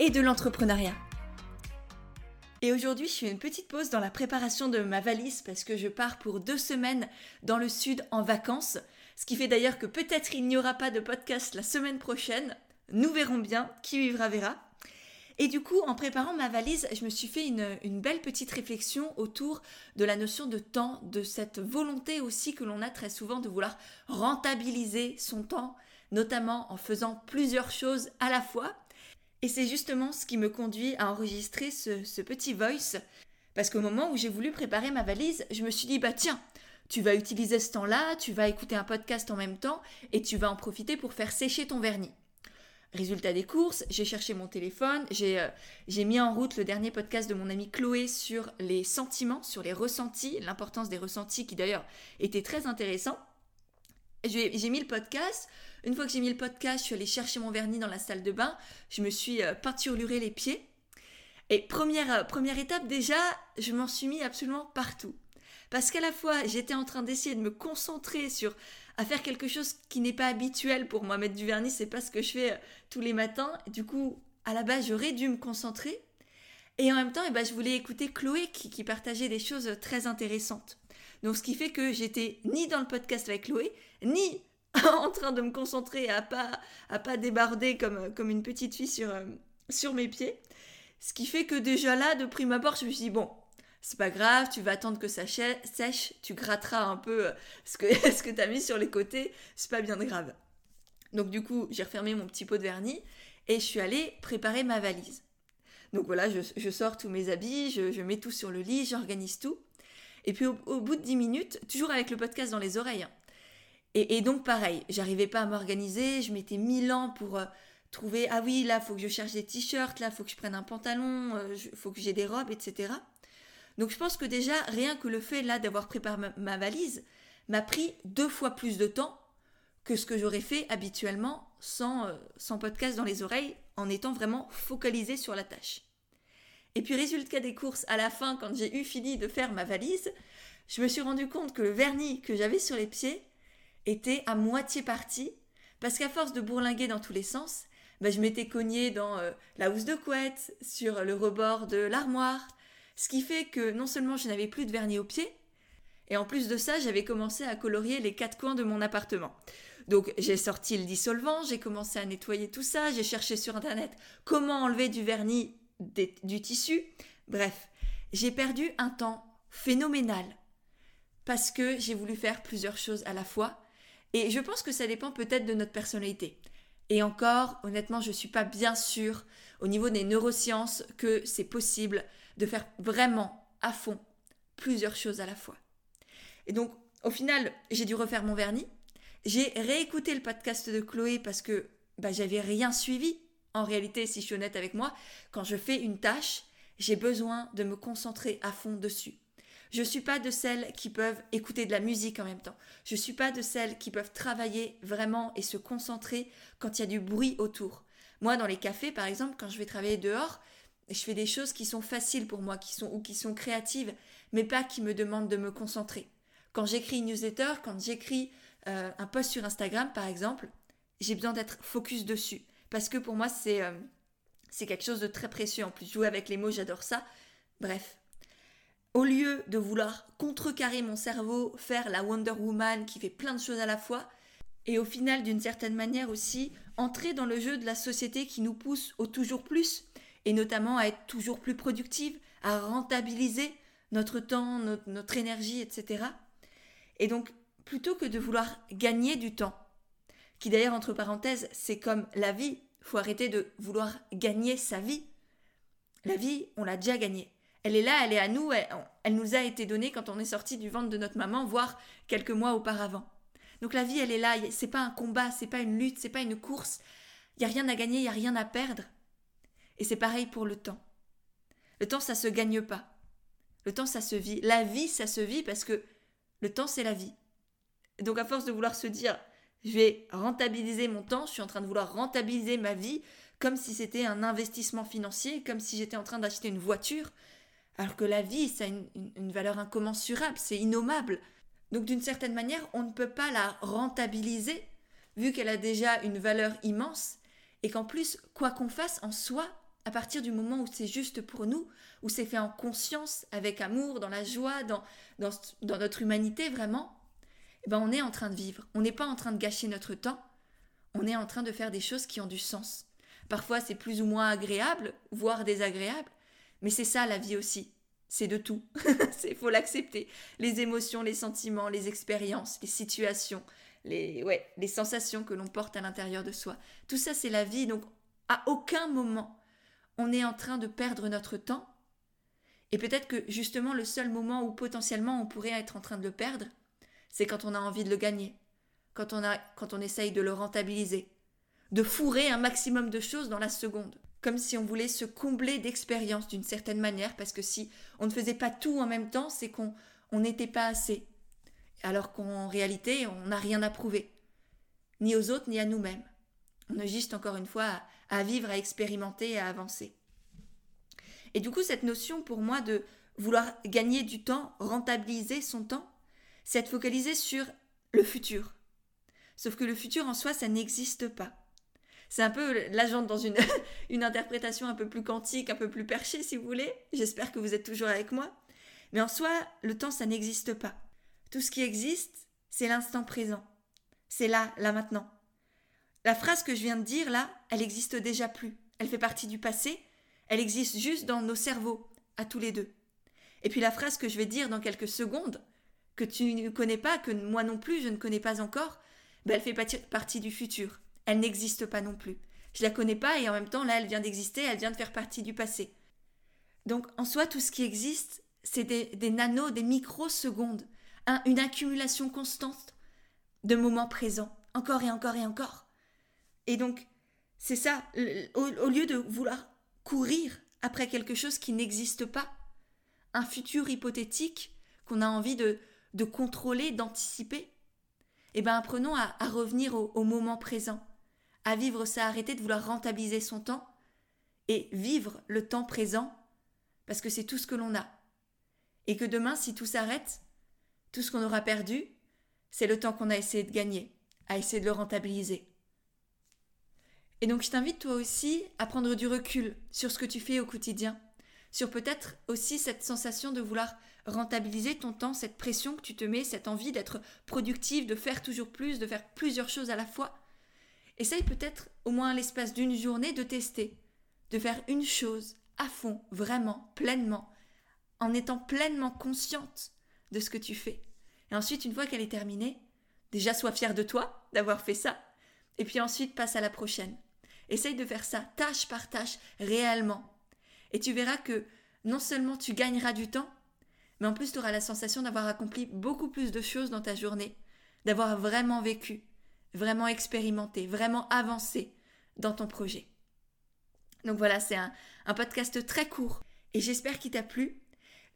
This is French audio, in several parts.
et de l'entrepreneuriat. Et aujourd'hui, je fais une petite pause dans la préparation de ma valise parce que je pars pour deux semaines dans le sud en vacances. Ce qui fait d'ailleurs que peut-être il n'y aura pas de podcast la semaine prochaine. Nous verrons bien, qui vivra verra. Et du coup, en préparant ma valise, je me suis fait une, belle petite réflexion autour de la notion de temps, de cette volonté aussi que l'on a très souvent de vouloir rentabiliser son temps, notamment en faisant plusieurs choses à la fois. Et c'est justement ce qui me conduit à enregistrer ce, petit voice. Parce qu'au moment où j'ai voulu préparer ma valise, je me suis dit, bah tiens, tu vas utiliser ce temps-là, tu vas écouter un podcast en même temps et tu vas en profiter pour faire sécher ton vernis. Résultat des courses, j'ai cherché mon téléphone, j'ai euh, mis en route le dernier podcast de mon amie Chloé sur les sentiments, sur les ressentis, l'importance des ressentis qui d'ailleurs était très intéressant. J'ai mis le podcast. Une fois que j'ai mis le podcast, je suis allée chercher mon vernis dans la salle de bain. Je me suis euh, peinturluré les pieds. Et première, euh, première étape, déjà, je m'en suis mis absolument partout. Parce qu'à la fois, j'étais en train d'essayer de me concentrer sur à faire quelque chose qui n'est pas habituel pour moi. Mettre du vernis, c'est pas ce que je fais euh, tous les matins. du coup, à la base, j'aurais dû me concentrer. Et en même temps, eh ben, je voulais écouter Chloé qui, qui partageait des choses très intéressantes. Donc ce qui fait que j'étais ni dans le podcast avec Chloé, ni en train de me concentrer à pas à pas débarder comme comme une petite fille sur euh, sur mes pieds. Ce qui fait que déjà là, de prime abord, je me suis dit bon, c'est pas grave, tu vas attendre que ça sèche, tu gratteras un peu euh, ce que ce que t'as mis sur les côtés, c'est pas bien grave. Donc du coup, j'ai refermé mon petit pot de vernis et je suis allée préparer ma valise. Donc voilà, je, sors tous mes habits, je, je mets tout sur le lit, j'organise tout. Et puis au, bout de 10 minutes, toujours avec le podcast dans les oreilles. Hein. Et, donc pareil, j'arrivais pas à m'organiser, je mettais mille ans pour euh, trouver, ah oui, là, faut que je cherche des t-shirts, là, faut que je prenne un pantalon, euh, faut que j'ai des robes, etc. Donc je pense que déjà, rien que le fait là d'avoir préparé ma, valise m'a pris deux fois plus de temps que ce que j'aurais fait habituellement sans, euh, sans podcast dans les oreilles, en étant vraiment focalisé sur la tâche. Et puis résultat des courses, à la fin, quand j'ai eu fini de faire ma valise, je me suis rendu compte que le vernis que j'avais sur les pieds était à moitié parti, parce qu'à force de bourlinguer dans tous les sens, bah, je m'étais cognée dans euh, la housse de couette, sur le rebord de l'armoire, ce qui fait que non seulement je n'avais plus de vernis aux pieds, et en plus de ça, j'avais commencé à colorier les quatre coins de mon appartement. Donc j'ai sorti le dissolvant, j'ai commencé à nettoyer tout ça, j'ai cherché sur internet comment enlever du vernis du tissu. Bref, j'ai perdu un temps phénoménal parce que j'ai voulu faire plusieurs choses à la fois. Et je pense que ça dépend peut-être de notre personnalité. Et encore, honnêtement, je ne suis pas bien sûre au niveau des neurosciences que c'est possible de faire vraiment à fond plusieurs choses à la fois. Et donc, au final, j'ai dû refaire mon vernis. J'ai réécouté le podcast de Chloé parce que bah, j'avais rien suivi. En réalité, si je suis honnête avec moi, quand je fais une tâche, j'ai besoin de me concentrer à fond dessus. Je ne suis pas de celles qui peuvent écouter de la musique en même temps. Je ne suis pas de celles qui peuvent travailler vraiment et se concentrer quand il y a du bruit autour. Moi, dans les cafés, par exemple, quand je vais travailler dehors, je fais des choses qui sont faciles pour moi, qui sont ou qui sont créatives, mais pas qui me demandent de me concentrer. Quand j'écris une newsletter, quand j'écris euh, un post sur Instagram, par exemple, j'ai besoin d'être focus dessus parce que pour moi, c'est euh, c'est quelque chose de très précieux. En plus, jouer avec les mots, j'adore ça. Bref. Au lieu de vouloir contrecarrer mon cerveau, faire la Wonder Woman qui fait plein de choses à la fois, et au final, d'une certaine manière aussi, entrer dans le jeu de la société qui nous pousse au toujours plus, et notamment à être toujours plus productive, à rentabiliser notre temps, notre, notre énergie, etc. Et donc, plutôt que de vouloir gagner du temps, qui d'ailleurs, entre parenthèses, c'est comme la vie. Faut arrêter de vouloir gagner sa vie. La vie, on l'a déjà gagnée. Elle est là, elle est à nous, elle, nous a été donnée quand on est sorti du ventre de notre maman, voire quelques mois auparavant. Donc la vie, elle est là, c'est pas un combat, c'est pas une lutte, c'est pas une course. Il y a rien à gagner, il y a rien à perdre. Et c'est pareil pour le temps. Le temps, ça se gagne pas. Le temps, ça se vit. La vie, ça se vit parce que le temps, c'est la vie. Donc à force de vouloir se dire, je vais rentabiliser mon temps, je suis en train de vouloir rentabiliser ma vie comme si c'était un investissement financier, comme si j'étais en train d'acheter une voiture, alors que la vie, ça a une, valeur incommensurable, c'est innommable. Donc d'une certaine manière, on ne peut pas la rentabiliser, vu qu'elle a déjà une valeur immense, et qu'en plus, quoi qu'on fasse en soi, à partir du moment où c'est juste pour nous, où c'est fait en conscience, avec amour, dans la joie, dans notre humanité vraiment, eh ben on est en train de vivre. On n'est pas en train de gâcher notre temps, on est en train de faire des choses qui ont du sens. Parfois c'est plus ou moins agréable, voire désagréable, mais c'est ça la vie aussi. C'est de tout. Il faut l'accepter. Les émotions, les sentiments, les expériences, les situations, les, les sensations que l'on porte à l'intérieur de soi. Tout ça, c'est la vie. Donc, à aucun moment, on est en train de perdre notre temps. Et peut-être que justement, le seul moment où potentiellement on pourrait être en train de le perdre, c'est quand on a envie de le gagner, quand on, a, quand on essaye de le rentabiliser, de fourrer un maximum de choses dans la seconde, comme si on voulait se combler d'expérience d'une certaine manière, parce que si on ne faisait pas tout en même temps, c'est qu'on n'était pas assez, alors qu'en réalité, on n'a rien à prouver, ni aux autres, ni à nous-mêmes. On a juste, encore une fois, à, vivre, à expérimenter, à avancer. Et du coup, cette notion pour moi de vouloir gagner du temps, rentabiliser son temps, c'est être focalisé sur le futur. Sauf que le futur en soi, ça n'existe pas. C'est un peu, l'agent dans une, une interprétation un peu plus quantique, un peu plus perchée si vous voulez. J'espère que vous êtes toujours avec moi. Mais en soi, le temps, ça n'existe pas. Tout ce qui existe, c'est l'instant présent. C'est là, là maintenant. La phrase que je viens de dire là, elle existe déjà plus. Elle fait partie du passé. Elle existe juste dans nos cerveaux, à tous les deux. Et puis la phrase que je vais dire dans quelques secondes, que tu ne connais pas, que moi non plus je ne connais pas encore, ben elle fait partie du futur. Elle n'existe pas non plus. Je la connais pas et en même temps là elle vient d'exister, elle vient de faire partie du passé. Donc en soi tout ce qui existe, c'est des, des nanos, des microsecondes, une accumulation constante de moments présents, encore et encore et encore. Et donc c'est ça, au lieu de vouloir courir après quelque chose qui n'existe pas, un futur hypothétique qu'on a envie de, de contrôler, d'anticiper, eh bien apprenons à, revenir au, moment présent, à vivre ça, arrêter de vouloir rentabiliser son temps et vivre le temps présent parce que c'est tout ce que l'on a. Et que demain, si tout s'arrête, tout ce qu'on aura perdu, c'est le temps qu'on a essayé de gagner, à essayer de le rentabiliser. Et donc je t'invite toi aussi à prendre du recul sur ce que tu fais au quotidien, sur peut-être aussi cette sensation de vouloir rentabiliser ton temps, cette pression que tu te mets, cette envie d'être productive, de faire toujours plus, de faire plusieurs choses à la fois. Essaye peut-être au moins l'espace d'une journée de tester, de faire une chose à fond, vraiment, pleinement, en étant pleinement consciente de ce que tu fais. Et ensuite, une fois qu'elle est terminée, déjà sois fier de toi d'avoir fait ça, et puis ensuite passe à la prochaine. Essaye de faire ça tâche par tâche réellement. Et tu verras que non seulement tu gagneras du temps, mais en plus tu auras la sensation d'avoir accompli beaucoup plus de choses dans ta journée, d'avoir vraiment vécu, vraiment expérimenté, vraiment avancé dans ton projet. Donc voilà, c'est un, podcast très court et j'espère qu'il t'a plu.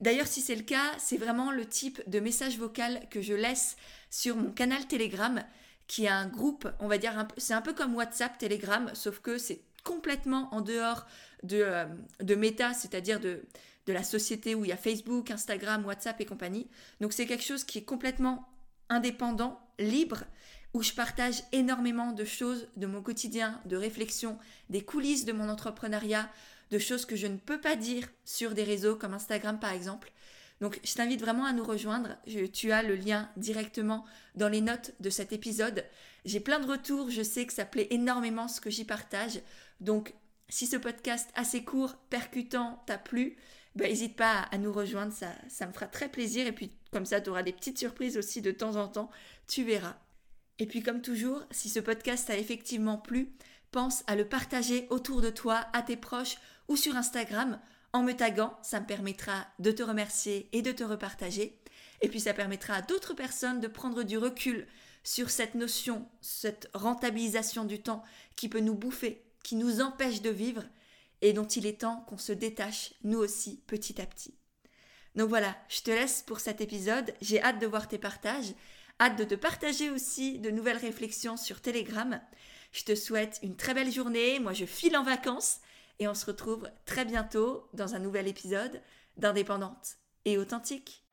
D'ailleurs, si c'est le cas, c'est vraiment le type de message vocal que je laisse sur mon canal Telegram, qui est un groupe, on va dire, c'est un peu comme WhatsApp, Telegram, sauf que c'est complètement en dehors de, euh, de méta, c'est-à-dire de, de la société où il y a Facebook, Instagram, WhatsApp et compagnie. Donc c'est quelque chose qui est complètement indépendant, libre, où je partage énormément de choses de mon quotidien, de réflexions, des coulisses de mon entrepreneuriat, de choses que je ne peux pas dire sur des réseaux comme Instagram par exemple. Donc je t'invite vraiment à nous rejoindre. tu as le lien directement dans les notes de cet épisode. J'ai plein de retours, je sais que ça plaît énormément ce que j'y partage. Donc si ce podcast assez court, percutant t'a plu, n'hésite bah, pas à, nous rejoindre, ça, ça me fera très plaisir. Et puis comme ça, tu auras des petites surprises aussi de temps en temps, tu verras. Et puis comme toujours, si ce podcast t'a effectivement plu, pense à le partager autour de toi, à tes proches ou sur Instagram en me taguant, ça me permettra de te remercier et de te repartager. Et puis ça permettra à d'autres personnes de prendre du recul sur cette notion, cette rentabilisation du temps qui peut nous bouffer, qui nous empêche de vivre et dont il est temps qu'on se détache nous aussi petit à petit. Donc voilà, je te laisse pour cet épisode, j'ai hâte de voir tes partages, hâte de te partager aussi de nouvelles réflexions sur Telegram. Je te souhaite une très belle journée, moi je file en vacances et on se retrouve très bientôt dans un nouvel épisode d'Indépendante et authentique.